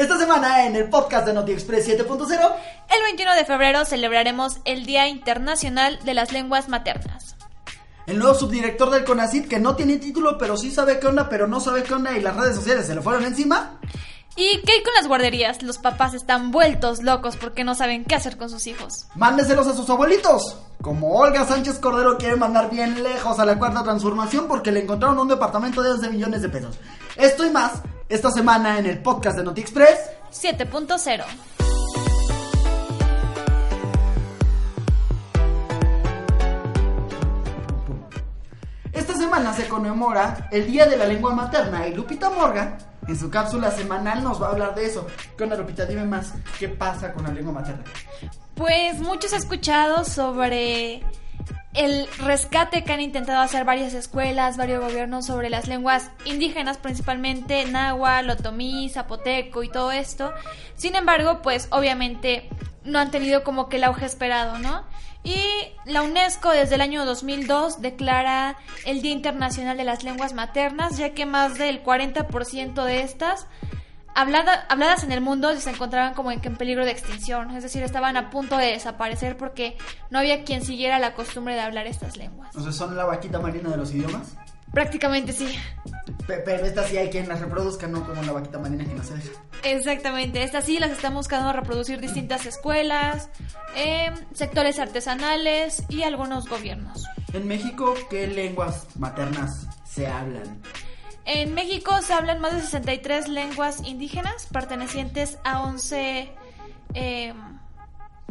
Esta semana en el podcast de Noti Express 7.0 El 21 de febrero celebraremos el Día Internacional de las Lenguas Maternas. El nuevo subdirector del CONACYT que no tiene título pero sí sabe qué onda pero no sabe qué onda y las redes sociales se le fueron encima. ¿Y qué hay con las guarderías? Los papás están vueltos locos porque no saben qué hacer con sus hijos. Mándeselos a sus abuelitos. Como Olga Sánchez Cordero quiere mandar bien lejos a la cuarta transformación porque le encontraron un departamento de 11 millones de pesos. Esto y más esta semana en el podcast de Noti Express 7.0 Esta semana se conmemora el Día de la Lengua Materna y Lupita Morgan en su cápsula semanal nos va a hablar de eso. ¿Qué onda Lupita? Dime más, ¿qué pasa con la lengua materna? Pues muchos han escuchado sobre el rescate que han intentado hacer varias escuelas, varios gobiernos sobre las lenguas indígenas, principalmente náhuatl, otomí, zapoteco y todo esto. Sin embargo, pues obviamente no han tenido como que el auge esperado, ¿no? Y la UNESCO desde el año 2002 declara el Día Internacional de las Lenguas Maternas, ya que más del 40% de estas habladas en el mundo se encontraban como en, en peligro de extinción, es decir, estaban a punto de desaparecer porque no había quien siguiera la costumbre de hablar estas lenguas. O sea, son la vaquita marina de los idiomas. Prácticamente sí. Pero estas sí hay quien las reproduzca, no como la vaquita marina que no se deja. Exactamente, estas sí las están buscando reproducir distintas escuelas, eh, sectores artesanales y algunos gobiernos. En México, ¿qué lenguas maternas se hablan? En México se hablan más de 63 lenguas indígenas pertenecientes a 11 eh,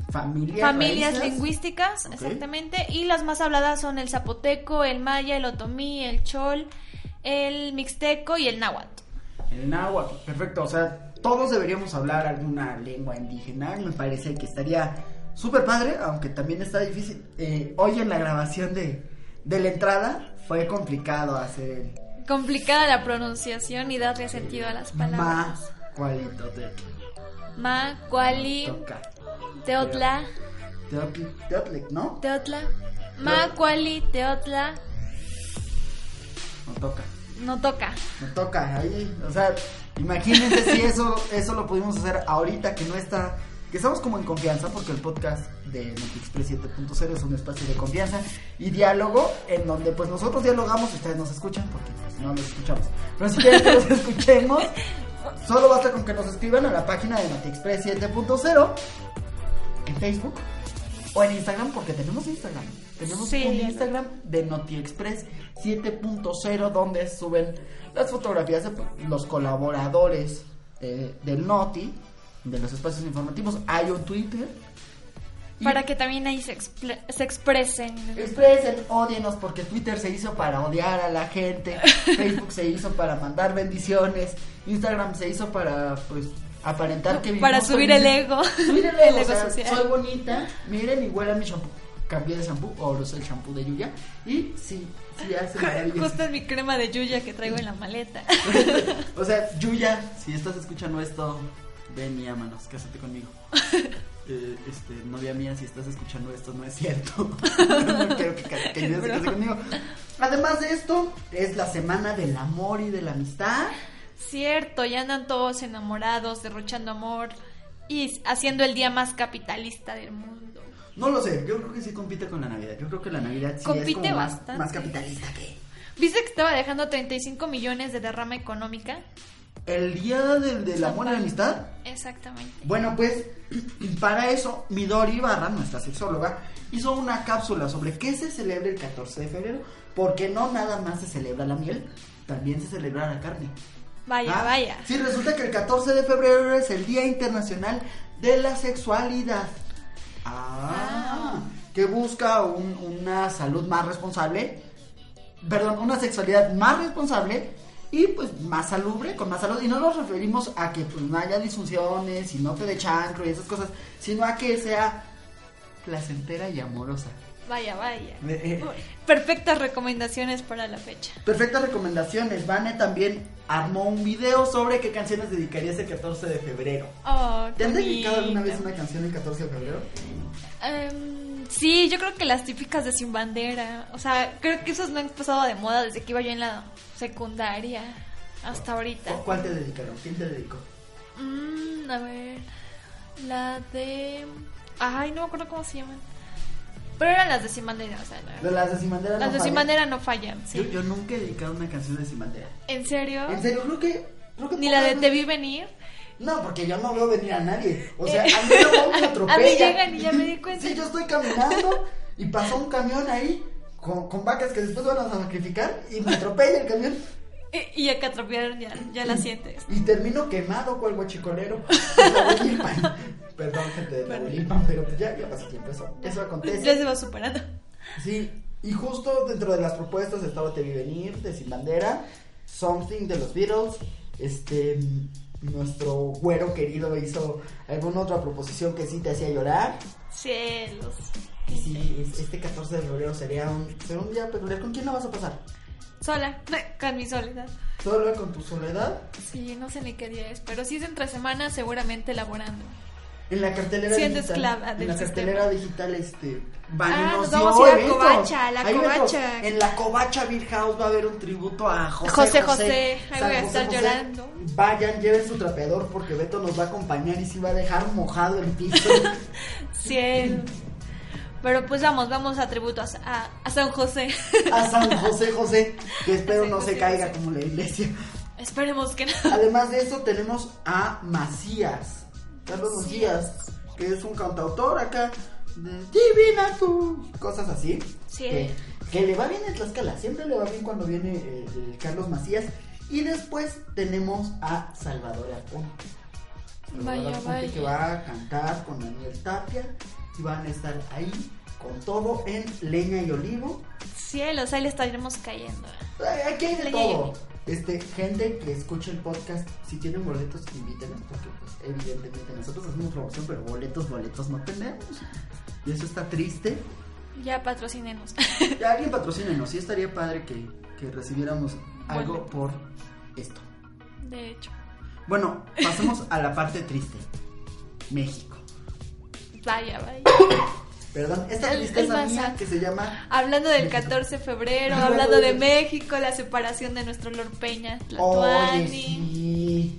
familias, familias lingüísticas, exactamente, y las más habladas son el zapoteco, el maya, el otomí, el chol, el mixteco y el náhuatl. El náhuatl, perfecto, o sea, todos deberíamos hablar alguna lengua indígena, me parece que estaría súper padre, aunque también está difícil. Eh, hoy en la grabación de, de la entrada fue complicado hacer el complicada la pronunciación y darle sentido a las palabras. Ma, cuali, teotla. Teotla, ¿no? Teotla. Ma, cuali, teotla. No toca. No toca. No toca, ahí, o sea, imagínense si eso, eso lo pudimos hacer ahorita que no está que estamos como en confianza porque el podcast de NotiExpress 7.0 es un espacio de confianza y diálogo en donde pues nosotros dialogamos y ustedes nos escuchan porque pues, no los escuchamos. Pero si quieren que los escuchemos, solo basta con que nos escriban a la página de NotiExpress 7.0 en Facebook o en Instagram porque tenemos Instagram. Tenemos un Instagram de NotiExpress 7.0 donde suben las fotografías de los colaboradores eh, del Noti de los espacios informativos. Hay un Twitter. Para que también ahí se, se expresen. Expresen, odienos, porque Twitter se hizo para odiar a la gente, Facebook se hizo para mandar bendiciones, Instagram se hizo para, pues, aparentar que Para subir el ego. Subir el ego, soy bonita, miren y huele mi shampoo. Cambié de shampoo, o lo el shampoo de Yuya, y sí, sí hace. Justo es mi crema de Yuya que traigo en la maleta. o sea, Yuya, si estás escuchando esto, ven y ámanos, cásate conmigo. eh, este, novia mía, si estás escuchando esto, no es cierto. no quiero que, que, que se case conmigo. Además de esto, es la semana del amor y de la amistad. Cierto, ya andan todos enamorados, derrochando amor y haciendo el día más capitalista del mundo. No lo sé, yo creo que sí compite con la Navidad. Yo creo que la Navidad sí compite es como más, más capitalista que. ¿Viste que estaba dejando 35 millones de derrama económica? El día del, del amor y la amistad. Exactamente. Bueno, pues para eso Midori Ibarra, nuestra sexóloga, hizo una cápsula sobre qué se celebra el 14 de febrero, porque no nada más se celebra la miel, también se celebra la carne. Vaya, ¿Ah? vaya. Sí, resulta que el 14 de febrero es el Día Internacional de la Sexualidad. Ah, ah. que busca un, una salud más responsable, perdón, una sexualidad más responsable y pues más salubre, con más salud. Y no nos referimos a que pues no haya disfunciones y no te dé chancro y esas cosas, sino a que sea placentera y amorosa. Vaya, vaya. Eh, eh. Perfectas recomendaciones para la fecha. Perfectas recomendaciones. Vane también armó un video sobre qué canciones dedicarías el 14 de febrero. Oh, ¿Te han dedicado alguna vez una canción el 14 de febrero? Em, sí, yo creo que las típicas de Sin Bandera. O sea, creo que esos no han pasado de moda desde que iba yo en la secundaria hasta ahorita. ¿O ¿Cuál te dedicaron? ¿Quién te dedicó? Mm, a ver. La de. Ay, no me acuerdo cómo se llaman. Pero eran las de Sin Bandera, o sea, no- De las de Simandera las no de Sin fallan. Bandera no fallan. Yo, Sí. yo nunca he dedicado una canción de Simandera. ¿En serio? En serio, creo que. Creo que Ni la de Te vi venir. No, porque yo no veo venir a nadie. O sea, a mí luego me atropella. a mí llegan y ya me di cuenta. Sí, yo estoy caminando y pasó un camión ahí con, con vacas que después van a sacrificar y me atropella el camión. Y, y acá atropellaron ya, ya la sientes. Y termino quemado cual guachicolero. de Tamaulipas. Perdón, gente de Tamaulipas, pero ya, ya pasó tiempo. Eso, eso acontece. Ya se va superando. Sí, y justo dentro de las propuestas estaba Te vi venir, de Sin Bandera, Something de los Beatles, este, nuestro güero querido hizo alguna otra proposición que sí te hacía llorar. Cielos. Y sí, es- este 14 de febrero sería un, sería un día peculiar. ¿Con quién la vas a pasar? Sola, con mi soledad. ¿Solo con tu soledad? Sí, no sé ni qué día es, pero si es entre semana, seguramente laborando. En la cartelera Siendo digital. esclava en la sistema. cartelera digital, este. Van Ah, nos vamos a ir a. Covacha, la. Covacha. En la Covacha Beer House va a haber un tributo a José José José. José, ahí voy a estar José. llorando. Vayan, lleven su trapeador porque Beto nos va a acompañar y sí va a dejar mojado el piso. Cielo. Pero pues vamos, vamos a tributo a, a- a San José. a San José José, que espero no se caiga José. como la iglesia. Esperemos que no. Además de eso tenemos a Macías, Carlos Macías. Que es un cantautor acá de Divina tú, cosas así. Sí. Que, que le va bien en Tlaxcala, siempre le va bien cuando viene eh, el Carlos Macías. Y después tenemos a Salvador Aponte. Salvador Vaya, vaya. que va a cantar con Daniel Tapia y van a estar ahí con todo en leña y olivo. Cielos, ahí le estaremos cayendo. Ay, Aquí hay de Leña todo. Este, gente que escucha el podcast, si tienen boletos, invítenos, porque pues evidentemente nosotros hacemos promoción, pero boletos, boletos no tenemos. Y eso está triste. Ya patrocinenos. Ya alguien patrocínenos, sí estaría padre que, que recibiéramos algo por esto. De hecho. Bueno, pasemos a la parte triste. México. Vaya, vaya. Perdón, esta El- tristeza el mía masa. que se llama Hablando del México. 14 de febrero, Hablando de- México, la separación de nuestro Lord Peña, Tlatuani, sí.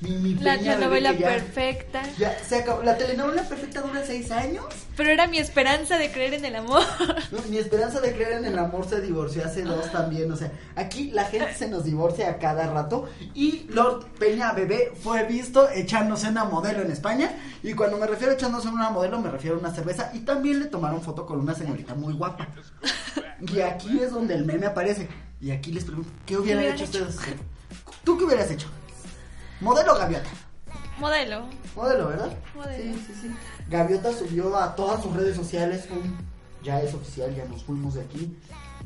Mi, mi la telenovela perfecta. Ya se acabó. La telenovela perfecta dura seis años. Pero era mi esperanza de creer en el amor. No, mi esperanza de creer en el amor se divorció hace dos también. O sea, aquí la gente se nos divorcia a cada rato. Y Lord Peña Bebé fue visto echándose una modelo en España. Y cuando me refiero a echándose una modelo, me refiero a una cerveza. Y también le tomaron foto con una señorita muy guapa. Y aquí es donde el meme aparece. Y aquí les pregunto, ¿qué hubieran hubieran hecho ustedes? ¿Tú qué hubieras hecho? Modelo o gaviota. Modelo. Modelo, ¿verdad? Modelo. Sí, sí, sí. Gaviota subió a todas sus redes sociales un ya es oficial, ya nos fuimos de aquí,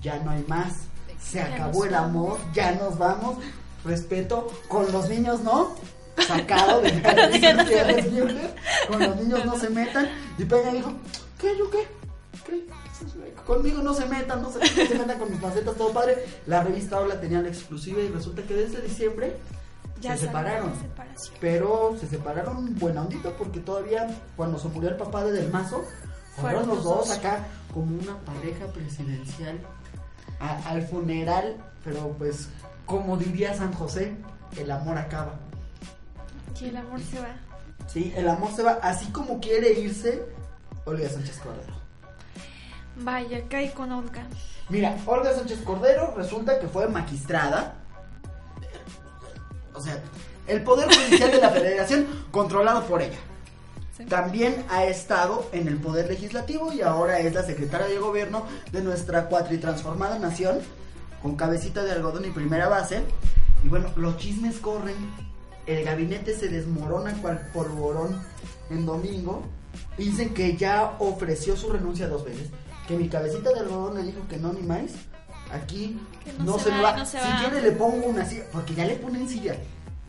ya no hay más, se acabó el amor, ya nos vamos, respeto, con los niños no, sacado de con los niños no se metan, y Peña dijo, ¿qué, yo qué? ¿Qué? Conmigo no se metan, no se, no se metan con mis macetas, todo padre. La revista Hola tenía la exclusiva y resulta que desde diciembre Ya se separaron. Pero se separaron buena ondita porque todavía cuando se murió el papá de Del Mazo, fueron los dos acá como una pareja presidencial a- al funeral, pero pues como diría San José, el amor acaba. Y el amor se va. Sí, el amor se va así como quiere irse Olga Sánchez Cordero. Vaya, caí con Olga. Mira, Olga Sánchez Cordero resulta que fue magistrada. O sea, el poder judicial de la federación controlado por ella. Sí. También ha estado en el poder legislativo y ahora es la secretaria de gobierno de nuestra cuatritransformada nación, con cabecita de algodón y primera base. Y bueno, los chismes corren, el gabinete se desmorona cual polvorón en domingo. Dicen que ya ofreció su renuncia dos veces, que mi cabecita de algodón le dijo que no ni más, aquí, no, no se, me va, va. no se si va. quiere le pongo una silla, porque ya le ponen silla.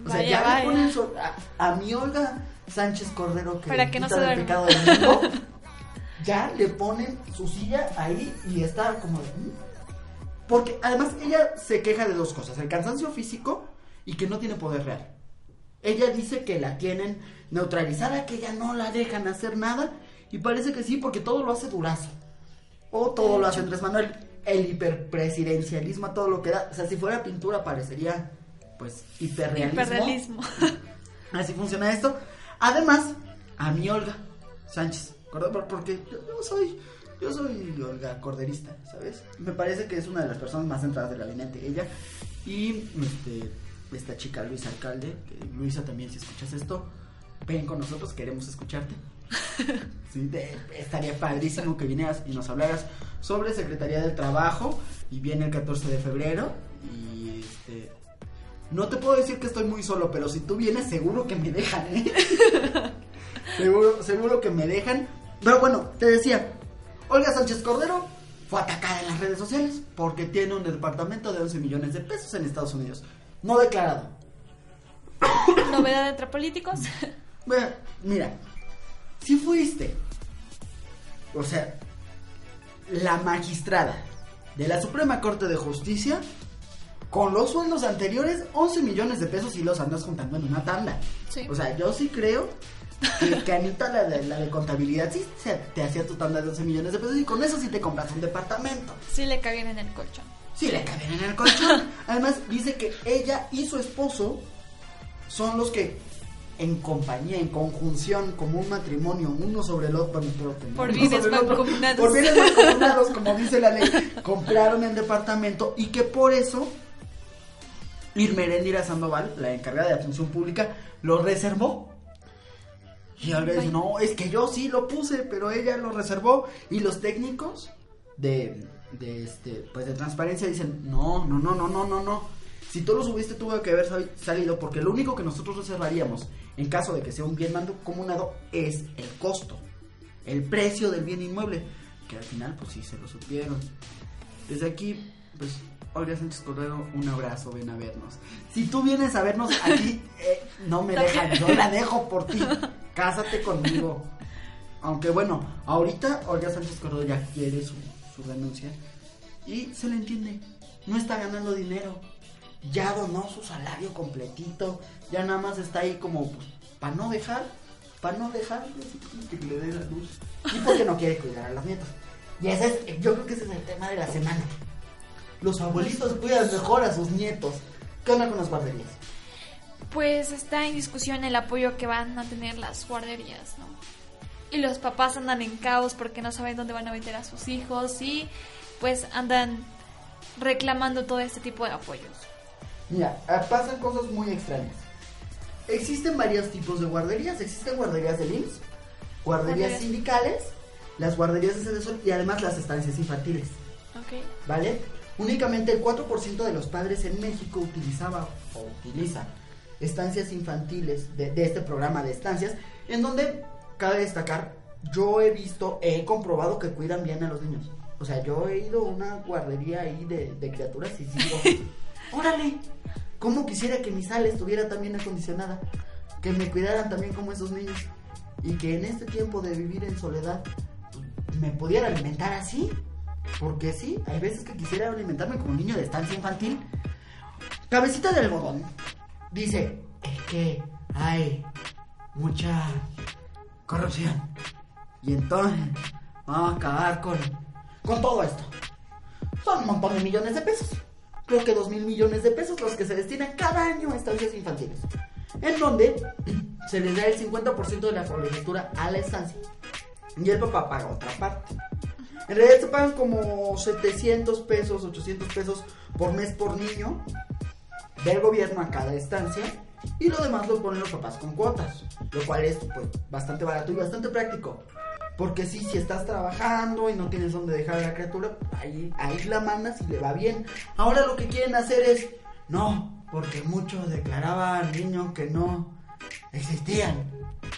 O sea, ya vaya. le ponen so- a, a mi Olga Sánchez Cordero que Para que no quita se del pecado del mundo, ya le ponen su silla ahí y está como de, "¿Mm?". Porque además ella se queja de dos cosas, el cansancio físico y que no tiene poder real. Ella dice que la tienen neutralizada, que ella no la dejan hacer nada y parece que sí porque todo lo hace Durazo. O todo lo hace Andrés Manuel. El hiperpresidencialismo, a todo lo que da. O sea, si fuera pintura parecería pues hiperrealismo. Hiperrealismo. Así funciona esto. Además, a mi Olga Sánchez, porque yo, yo soy, yo soy Olga Corderista, ¿sabes? Me parece que es una de las personas más centradas del gabinete, ella. Y este, esta chica Luisa Alcalde, que Luisa también si escuchas esto, ven con nosotros, queremos escucharte. Sí, de- estaría padrísimo que vinieras y nos hablaras sobre Secretaría del Trabajo y viene el 14 de febrero y este no te puedo decir que estoy muy solo, pero si tú vienes seguro que me dejan, ¿eh? seguro, seguro que me dejan. Pero bueno, te decía, Olga Sánchez Cordero fue atacada en las redes sociales porque tiene un departamento de 11 millones de pesos en Estados Unidos. No declarado. Novedad entre políticos. Bueno, mira, si fuiste, o sea, la magistrada de la Suprema Corte de Justicia, con los sueldos anteriores, 11 millones de pesos y los andas juntando en una tanda. Sí. O sea, yo sí creo que, que Anita, la de, la de contabilidad, sí se- te hacía tu tanda de 11 millones de pesos y con eso sí te compras un departamento. Sí le cabían en el colchón. Sí, le cabían en el colchón. Además, dice que ella y su esposo son los que, en compañía, en conjunción, como un matrimonio, uno sobre el otro, Por bienes mancomunados. Por bienes mancomunados, como dice la ley, compraron el departamento y que por eso Irma Erendira Sandoval, la encargada de la función pública, lo reservó. Y ahora dice, no, es que yo sí lo puse, pero ella lo reservó. Y los técnicos de, de este, pues de transparencia dicen, no, no, no, no, no, no, no. Si tú lo subiste tuvo que haber sal- salido, porque lo único que nosotros reservaríamos en caso de que sea un bien mancomunado es el costo, el precio del bien inmueble, que al final pues sí se lo supieron. Desde aquí, pues, Olga Sánchez Cordero, un abrazo, ven a vernos. Si tú vienes a vernos aquí, eh, no me dejan, yo la dejo por ti. Cásate conmigo. Aunque bueno, ahorita Olga Sánchez Cordero ya quiere su, su renuncia y se le entiende. No está ganando dinero. Ya donó su salario completito. Ya nada más está ahí como para no dejar, para no dejar que le dé la luz. Y porque no quiere cuidar a las nietas. Y ese es, yo creo que ese es el tema de la semana. Los abuelitos cuidan mejor a sus nietos. ¿Qué onda con las guarderías? Pues está en discusión el apoyo que van a tener las guarderías, ¿no? Y los papás andan en caos porque no saben dónde van a meter a sus hijos y pues andan reclamando todo este tipo de apoyos. Mira, ah, pasan cosas muy extrañas. Existen varios tipos de guarderías. Existen guarderías del IMSS, guarderías sindicales, las guarderías de sede social y además las estancias infantiles. ¿Ok? ¿Vale? Únicamente el 4% de los padres en México utilizaba o utiliza estancias infantiles de, de este programa de estancias, en donde, cabe destacar, yo he visto, he comprobado que cuidan bien a los niños. O sea, yo he ido a una guardería ahí de, de criaturas y digo, órale, ¿cómo quisiera que mi sala estuviera también acondicionada? Que me cuidaran también como esos niños. Y que en este tiempo de vivir en soledad pues, me pudiera alimentar así. Porque sí, hay veces que quisiera alimentarme como un niño de estancia infantil. Cabecita de algodón dice, es que hay mucha corrupción. Y entonces vamos a acabar con, con todo esto. Son un montón de millones de pesos. Creo que dos mil millones de pesos los que se destinan cada año a estancias infantiles. En donde se les da el 50% de la colegiatura a la estancia. Y el papá paga otra parte. En realidad se pagan como 700 pesos, 800 pesos por mes por niño del gobierno a cada estancia y lo demás lo ponen los papás con cuotas, lo cual es pues bastante barato y bastante práctico. Porque sí, si estás trabajando y no tienes dónde dejar a la criatura, ahí, ahí la mandas y le va bien. Ahora lo que quieren hacer es, no, porque muchos declaraban niños que no existían.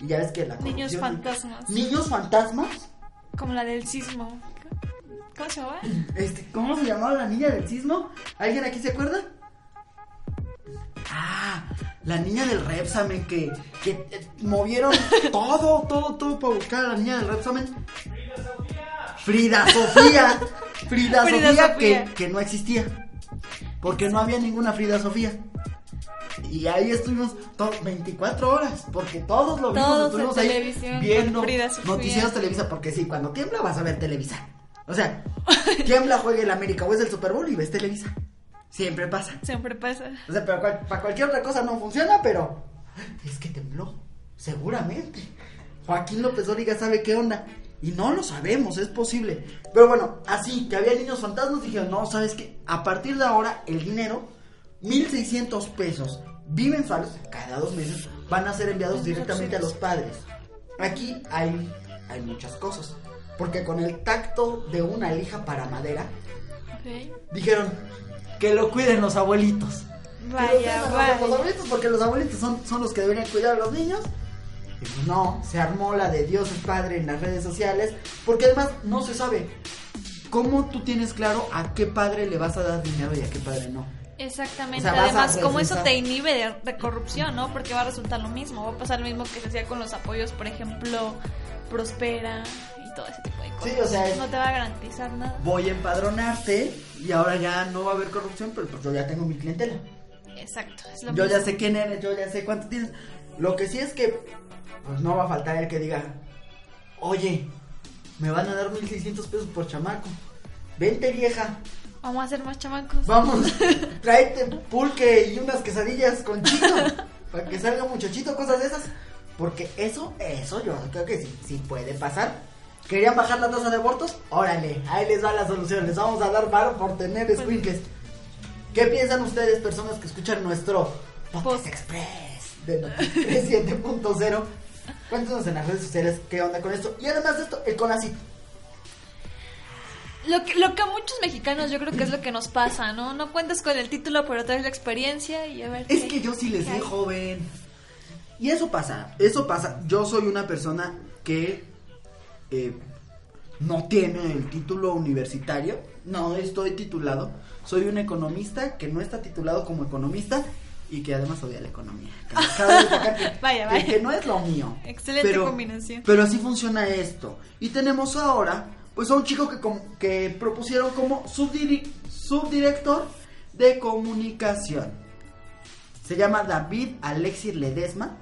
Y ya ves que la Niños fantasmas. Niños fantasmas Como la del sismo. ¿Cómo se llama? Este, ¿Cómo se llamaba la niña del sismo? ¿Alguien aquí se acuerda? Ah, la niña del Repsamen que, que eh, movieron todo, todo, todo para buscar a la niña del Repsamen. Frida Sofía. Frida, Frida Sofía, Sofía. Que, que no existía. Porque no había ninguna Frida Sofía. Y ahí estuvimos to- 24 horas, porque todos lo vimos, Todos estuvimos en ahí televisión viendo Frida Sofía. noticieros Televisa, porque sí, cuando tiembla vas a ver Televisa. O sea, tiembla, juega el América o es el Super Bowl y ves Televisa. Siempre pasa. Siempre pasa. O sea, pero cual- para cualquier otra cosa no funciona, pero es que tembló, seguramente. Joaquín López Dóriga sabe qué onda. Y no lo sabemos, es posible. Pero bueno, así que había niños fantasmas, dijeron, no, ¿sabes qué? A partir de ahora, el dinero, 1.600 pesos bimensuales, cada dos meses, van a ser enviados directamente a los padres. Aquí hay, hay muchas cosas. Porque con el tacto de una lija para madera, Dijeron que lo cuiden los abuelitos. Que lo Vaya, los- vaya. Los abuelitos, porque los abuelitos son, son los que deberían cuidar a los niños. Y pues no, se armó la de Dios es Padre en las redes sociales. Porque además no se sabe cómo tú tienes claro a qué padre le vas a dar dinero y a qué padre no. Exactamente. O sea, Además, como eso te inhibe de, de corrupción, ¿no? Porque va a resultar lo mismo. Va a pasar lo mismo que se hacía con los apoyos, por ejemplo, Prospera todo ese tipo de cosas. Sí, o sea, no te va a garantizar nada. Voy a empadronarte y ahora ya no va a haber corrupción, pero pues yo ya tengo mi clientela. Exacto. Es lo Yo ya sé quién eres, yo ya sé cuánto tienes. Lo que sí es que, pues no va a faltar el que diga, oye, me van a dar 1600 pesos por chamaco. Vente vieja, Vamos a ser más chamacos. vamos, tráete pulque y unas quesadillas con chito, para que salga muchachito, cosas de esas. Porque eso, eso yo creo que sí, sí puede pasar. ¿Querían bajar la tasa de abortos? Órale, ahí les va la solución. Les vamos a dar varo por tener squinkles. ¿Qué piensan ustedes, personas que escuchan nuestro Podcast. Express de Noticias 7.0? Cuéntanos en las redes sociales qué onda con esto. Y además de esto, el CONACYT. Lo que, lo que a muchos mexicanos yo creo que es lo que nos pasa, ¿no? No cuentas con el título, pero traes la experiencia y a ver. Es qué- que yo sí les di joven. Y eso pasa, eso pasa. Yo soy una persona que eh, no tiene el título universitario. No estoy titulado. Soy un economista que no está titulado como economista y que además odia la economía. Que, Vaya, que- vaya. que no es lo mío. Excelente combinación. Pero así funciona esto. Y tenemos ahora, pues a un chico que, que propusieron como subdirector de comunicación. Se llama David Alexis Ledesma.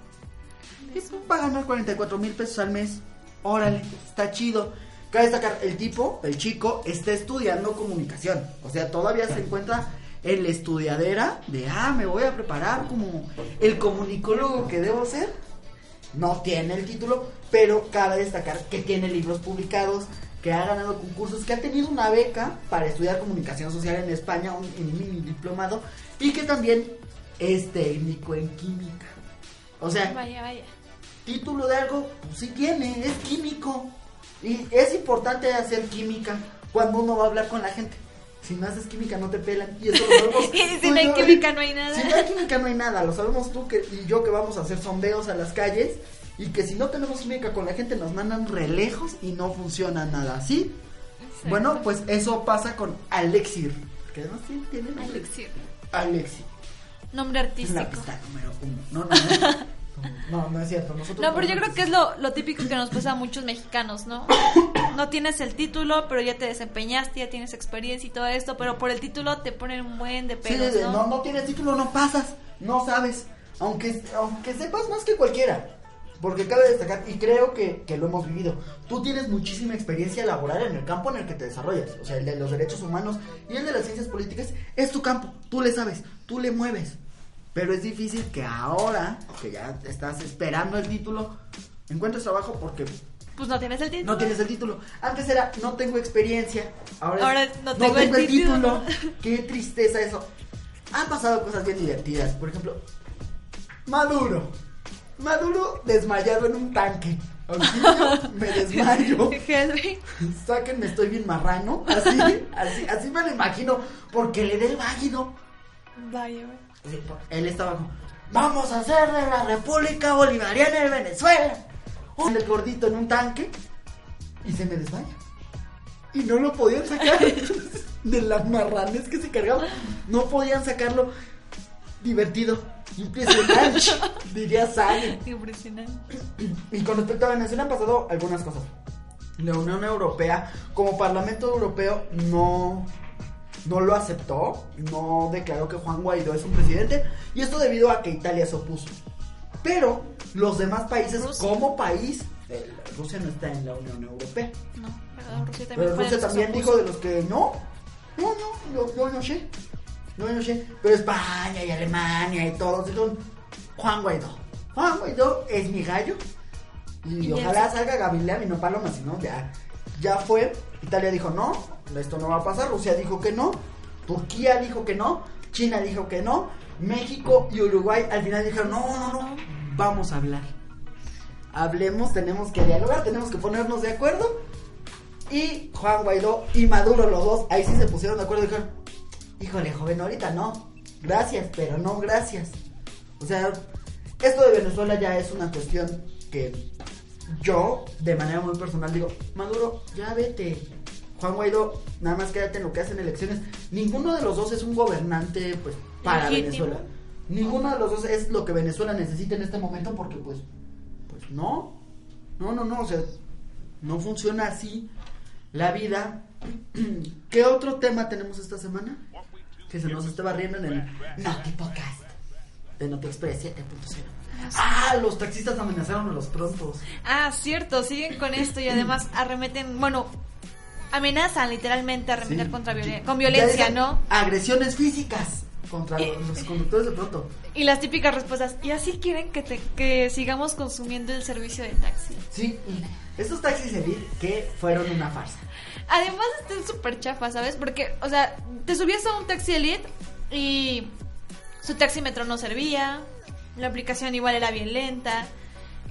Es- Va a ganar 44 mil pesos al mes. Órale, está chido. Cabe destacar, el tipo, el chico, está estudiando comunicación. O sea, todavía se encuentra en la estudiadera de, ah, me voy a preparar como el comunicólogo que debo ser. No tiene el título, pero cabe destacar que tiene libros publicados, que ha ganado concursos, que ha tenido una beca para estudiar comunicación social en España, un, un mini diplomado, y que también es técnico en química. O sea, Vaya, vaya. Título de algo, pues sí tiene, es químico. Y es importante hacer química cuando uno va a hablar con la gente. Si no haces química no te pelan. Y eso lo sabemos. Y si no hay yo. química, no hay nada. Si no hay química no hay nada. Lo sabemos tú que, y yo que vamos a hacer sondeos a las calles. Y que si no tenemos química con la gente nos mandan relejos y no funciona nada. ¿Sí? Exacto. Bueno, pues eso pasa con Alexir. Que además sí tiene nombre. Alexir. Alexir. Nombre artístico. la pista número uno. No, no, no. No, no es cierto. Nosotros No, pero yo creo que es lo, lo típico que nos pasa a muchos mexicanos, ¿no? No tienes el título, pero ya te desempeñaste, ya tienes experiencia y todo esto, pero por el título te ponen un buen de pelos, ¿no? no, no tienes título, no pasas, no sabes, aunque, aunque sepas más que cualquiera. Porque cabe destacar, y creo que, que lo hemos vivido, tú tienes muchísima experiencia laboral en el campo en el que te desarrollas, o sea, el de los derechos humanos y el de las ciencias políticas, es tu campo, tú le sabes, tú le mueves. Pero es difícil que ahora, que ya estás esperando el título, encuentres trabajo porque Pues no tienes el título. no tienes el título. Antes era no tengo experiencia. Ahora, no tengo el título. Qué tristeza eso. Han pasado cosas bien divertidas. Por ejemplo, Maduro. Maduro desmayado en un tanque. Auxilio, me desmayo. Sáquenme, estoy bien marrano. Así, así, así me lo imagino. Porque le dé el váguido. Vaya, Él estaba como, vamos a hacer de la República Bolivariana de Venezuela. Un el gordito en un tanque y se me desmaya. y no lo podían sacar de las marranes que se cargaban. No podían sacarlo. Divertido, impresionante, diría Sally. Impresionante. Y con respecto a Venezuela han pasado algunas cosas. La Unión Europea, como Parlamento Europeo, no, no lo aceptó, no declaró que Juan Guaidó es un presidente, y esto debido a que Italia se opuso. Pero los demás países, Rusia. como país, eh, Rusia no está en la Unión Europea. No, pero Rusia también Pero Rusia también dijo de los que no, no, no, yo, yo no sé, no, yo no sé. Pero España y Alemania y todos dijeron Juan Guaidó. Juan Guaidó es mi gallo. Y, Y ojalá salga Gavilán y no Paloma, si no, ya, ya fue. Italia dijo no, esto no va a pasar. Rusia dijo que no. Turquía dijo que no. China dijo que no. México y Uruguay al final dijeron no, no, no, vamos a hablar. Hablemos, tenemos que dialogar, tenemos que ponernos de acuerdo. Y Juan Guaidó y Maduro, los dos, ahí sí se pusieron de acuerdo y dijeron, híjole, joven, ahorita no. Gracias, pero no gracias. O sea, esto de Venezuela ya es una cuestión que yo, de manera muy personal, digo, Maduro, ya vete. Juan Guaidó, nada más quédate en lo que hacen elecciones. Ninguno de los dos es un gobernante, pues, para Legítimo. Venezuela. Ninguno de los dos es lo que Venezuela necesita en este momento porque, pues, pues no. No, no, no, o sea, no funciona así la vida. ¿Qué otro tema tenemos esta semana? Que se nos estaba riendo en el Naughty Podcast de Noti Express 7.0. Ah, los taxistas amenazaron a los prontos. Ah, cierto, siguen con esto y además arremeten, bueno, amenazan literalmente a arremeter Sí. contra violen- con violencia, ¿no? Agresiones físicas contra los, los conductores de pronto. Y las típicas respuestas, y así quieren que, te, que sigamos consumiendo el servicio de taxi. Sí, estos taxis elite que fueron una farsa. Además están súper chafas, ¿sabes? Porque, o sea, te subías a un taxi elite y su taxímetro no servía, la aplicación igual era bien lenta,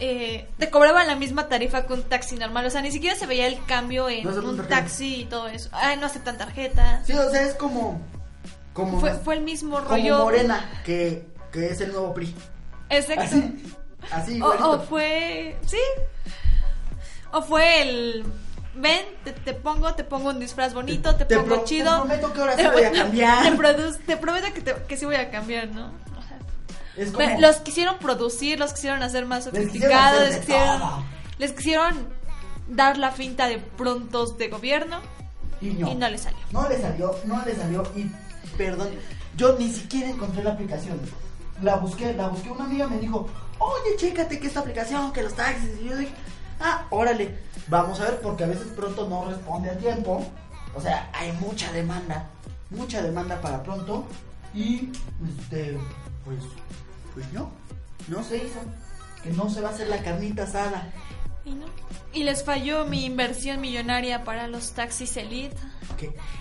eh, te cobraban la misma tarifa que un taxi normal, o sea, ni siquiera se veía el cambio en No un taxi y todo eso. Ay, no aceptan tarjetas. Sí, o sea, es como. como Fue, fue el mismo como rollo. Morena, que, que es el nuevo PRI. Exacto. Así, así O, fue. Sí. O fue el. Ven, te, te pongo, te pongo un disfraz bonito, te, Te pongo pro- chido. te prometo que ahora sí voy a cambiar. Te, te prometo que, te- que sí voy a cambiar, ¿no? Es como- Los quisieron producir, los quisieron hacer más sofisticados, les quisieron, les quisieron dar la finta de prontos de gobierno y no. y no les salió. No le salió, no le salió y perdón, yo ni siquiera encontré la aplicación. La busqué, la busqué, una amiga me dijo, oye, chécate que esta aplicación, que los taxis, y yo dije, ah, órale, vamos a ver, porque a veces pronto no responde a tiempo, o sea, hay mucha demanda, mucha demanda para pronto, y, este, pues, pues no, no se hizo, que no se va a hacer la carnita asada. Y, no. y les falló mi inversión millonaria para los taxis elite.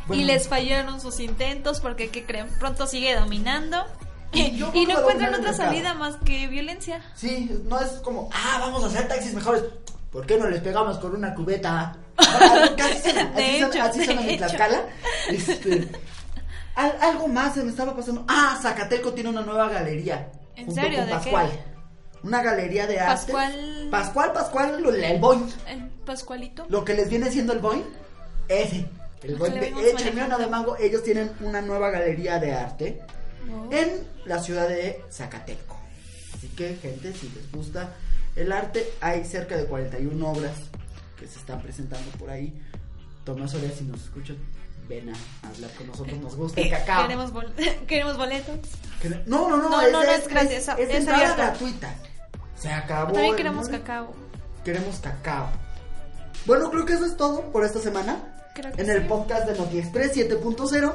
bueno, y les fallaron sus intentos porque, ¿qué creen? Pronto sigue dominando. Y yo no encuentran otra salida más que violencia. Sí, no es como, ah, vamos a hacer taxis mejores. ¿Por qué no les pegamos con una cubeta? Algo que así de en. Tlaxcala. Este, al- algo más se me estaba pasando. Ah, Zacateco tiene una nueva galería. ¿En junto serio? con ¿De qué? Pascual. Una galería de arte. Pascual- Pascual, Pascual, lo- el Boing. El Pascualito. Lo que les viene siendo el Boing. Ese. El que de Échame una de mango. Ellos tienen una nueva galería de arte No. en la ciudad de Zacateco. Así que, gente, si les gusta el arte, hay cerca de 41 obras que se están presentando por ahí. Tomás Soria, si nos escuchan, ven a hablar con nosotros, nos gusta el cacao. Queremos, bol- queremos boletos. No, no, no, No, es, no, no, es, es gratis, es, es entrada abierto. gratuita. Se acabó. También queremos cacao. Queremos cacao. Bueno, creo que eso es todo por esta semana. Creo que en el podcast de Noti Express 7.0.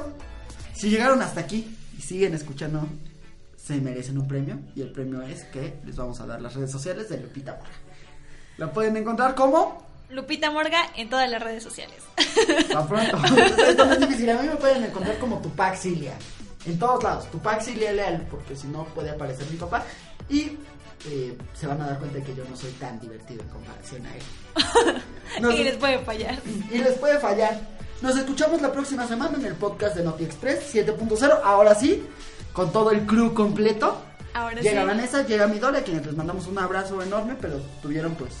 Si llegaron hasta aquí y siguen escuchando, se merecen un premio. Y el premio es que les vamos a dar las redes sociales de Lupita Morga. La pueden encontrar como. Lupita Morga en todas las redes sociales. Pa' pronto. Esto no es difícil. A mí me pueden encontrar como Tupac Cilia. En todos lados. Tupac Cilia Leal. Porque si no puede aparecer mi papá. Y eh, se van a dar cuenta que yo no soy tan divertido en comparación a él. Y les puede fallar. y les puede fallar. Nos escuchamos la próxima semana en el podcast de Noti Express 7.0. Ahora sí, con todo el crew completo. Ahora llega sí. Vanessa, llega Midole, a quienes les mandamos un abrazo enorme, pero tuvieron pues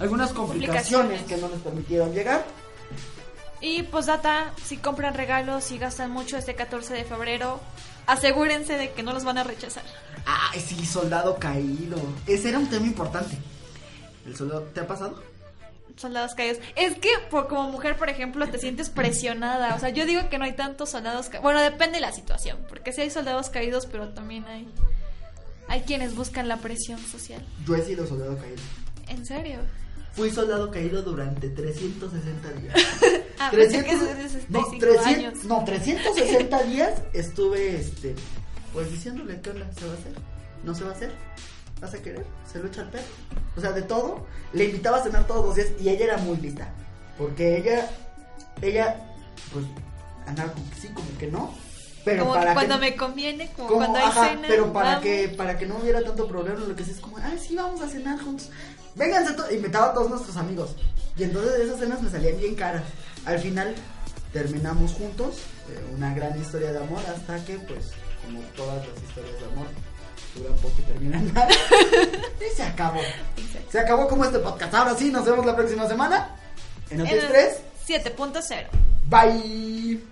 algunas complicaciones, Complicaciones. que no les permitieron llegar. Y pues data, si compran regalos y gastan mucho este 14 de febrero, asegúrense de que no los van a rechazar. Ay, sí, soldado caído. Ese era un tema importante. ¿El soldado te ha pasado? Soldados caídos. Es que por, como mujer, por ejemplo, te sientes presionada. O sea, yo digo que no hay tantos soldados caídos. Bueno, depende de la situación. Porque sí hay soldados caídos, pero también hay, hay quienes buscan la presión social. Yo he sido soldado caído. ¿En serio? Fui soldado caído durante 360 días. Ah, pensé que eso es 65 no, 300 años. no, 360 días estuve, este, pues diciéndole, ¿qué onda? ¿Se va a hacer? ¿No se va a hacer? ¿Vas a querer? ¿Se lo echa al perro? O sea, de todo. Le invitaba a cenar todos los días y ella era muy lista. Porque ella, ella, pues, andaba como que sí, como que no. Pero como para cuando que, me conviene, como, como, cuando hay ajá, cena. pero para vamos. que para que no hubiera tanto problema lo que sí es como ay sí vamos a cenar juntos vénganse to-", invitaba a todos nuestros amigos. Y entonces esas cenas me salían bien caras. Al final terminamos juntos eh, una gran historia de amor hasta que pues como todas las historias de amor duran poco y terminan mal y se acabó. Exacto. se acabó como este podcast. Ahora sí nos vemos la próxima semana en el 3 7.0. bye